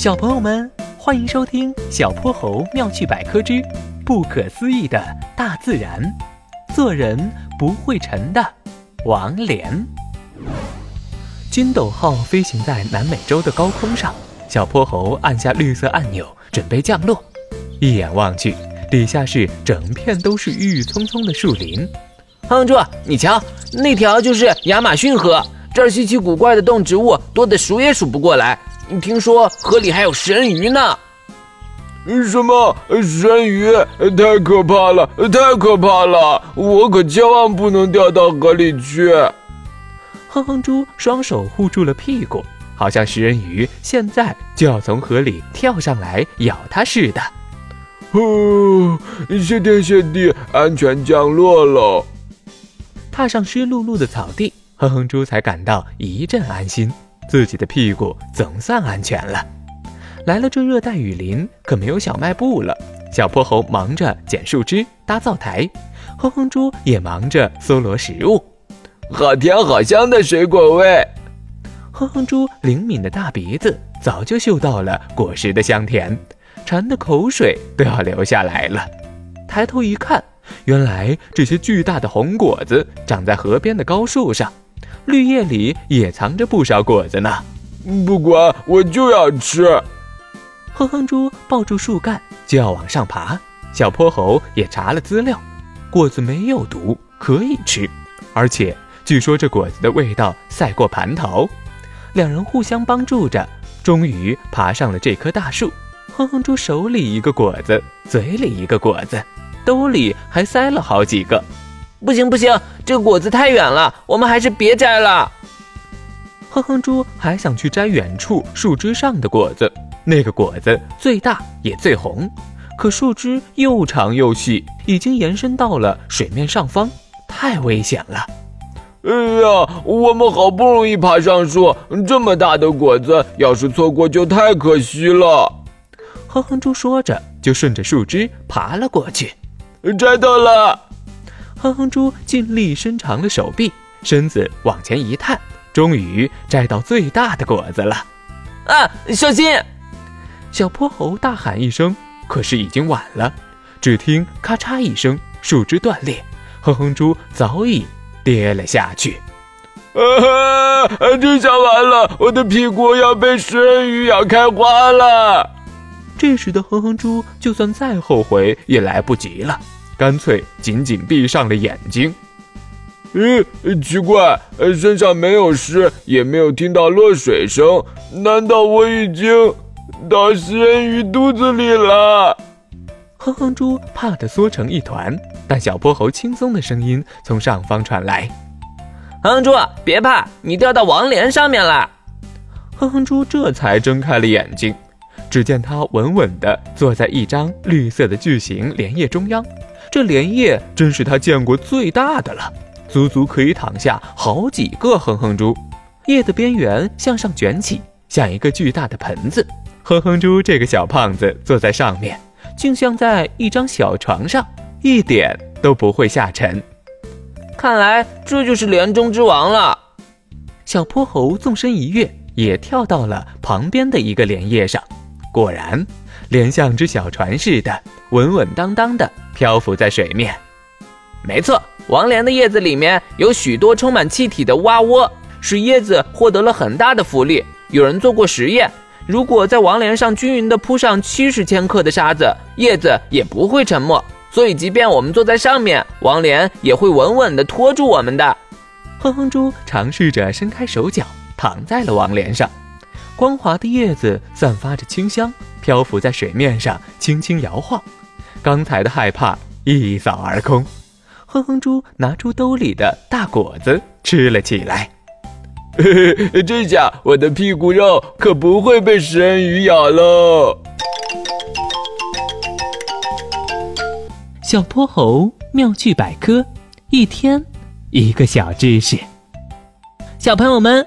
小朋友们，欢迎收听《小泼猴妙趣百科之不可思议的大自然》，做人不会沉的王莲。金斗号飞行在南美洲的高空上，小泼猴按下绿色按钮，准备降落。一眼望去，底下是整片都是郁郁葱葱的树林。哼猪，你瞧，那条就是亚马逊河，这儿稀奇古怪的动植物多得数也数不过来。听说河里还有食人鱼呢？什么食人鱼？太可怕了！太可怕了！我可千万不能掉到河里去！哼哼猪双手护住了屁股，好像食人鱼现在就要从河里跳上来咬它似的。呼，谢天谢地，安全降落了！踏上湿漉漉的草地，哼哼猪才感到一阵安心。自己的屁股总算安全了。来了这热带雨林，可没有小卖部了。小泼猴忙着捡树枝搭灶台，哼哼猪也忙着搜罗食物。好甜好香的水果味！哼哼猪灵敏的大鼻子早就嗅到了果实的香甜，馋的口水都要流下来了。抬头一看，原来这些巨大的红果子长在河边的高树上。绿叶里也藏着不少果子呢，不管我就要吃。哼哼猪抱住树干就要往上爬，小泼猴也查了资料，果子没有毒，可以吃，而且据说这果子的味道赛过蟠桃。两人互相帮助着，终于爬上了这棵大树。哼哼猪手里一个果子，嘴里一个果子，兜里还塞了好几个。不行不行，这个果子太远了，我们还是别摘了。哼哼猪还想去摘远处树枝上的果子，那个果子最大也最红，可树枝又长又细，已经延伸到了水面上方，太危险了。哎呀，我们好不容易爬上树，这么大的果子，要是错过就太可惜了。哼哼猪说着，就顺着树枝爬了过去，摘到了。哼哼猪尽力伸长了手臂，身子往前一探，终于摘到最大的果子了。啊，小心！小泼猴大喊一声，可是已经晚了。只听咔嚓一声，树枝断裂，哼哼猪早已跌了下去。啊，这下完了，我的屁股要被食人鱼咬开花了。这时的哼哼猪，就算再后悔也来不及了。干脆紧紧闭上了眼睛。咦，奇怪，身上没有湿，也没有听到落水声，难道我已经到食人鱼肚子里了？哼哼猪怕得缩成一团，但小泼猴轻松的声音从上方传来：“哼哼猪，别怕，你掉到王莲上面了。”哼哼猪这才睁开了眼睛，只见他稳稳地坐在一张绿色的巨型莲叶中央。这莲叶真是他见过最大的了，足足可以躺下好几个哼哼猪。叶的边缘向上卷起，像一个巨大的盆子。哼哼猪这个小胖子坐在上面，竟像在一张小床上，一点都不会下沉。看来这就是莲中之王了。小泼猴纵身一跃，也跳到了旁边的一个莲叶上。果然，莲像只小船似的，稳稳当当的。漂浮在水面，没错，王莲的叶子里面有许多充满气体的蛙窝，使叶子获得了很大的浮力。有人做过实验，如果在王莲上均匀地铺上七十千克的沙子，叶子也不会沉没。所以，即便我们坐在上面，王莲也会稳稳地托住我们的。哼哼猪尝试着伸开手脚，躺在了王莲上，光滑的叶子散发着清香，漂浮在水面上，轻轻摇晃。刚才的害怕一扫而空，哼哼猪拿出兜里的大果子吃了起来。这下我的屁股肉可不会被食人鱼咬喽！小泼猴妙趣百科，一天一个小知识。小朋友们，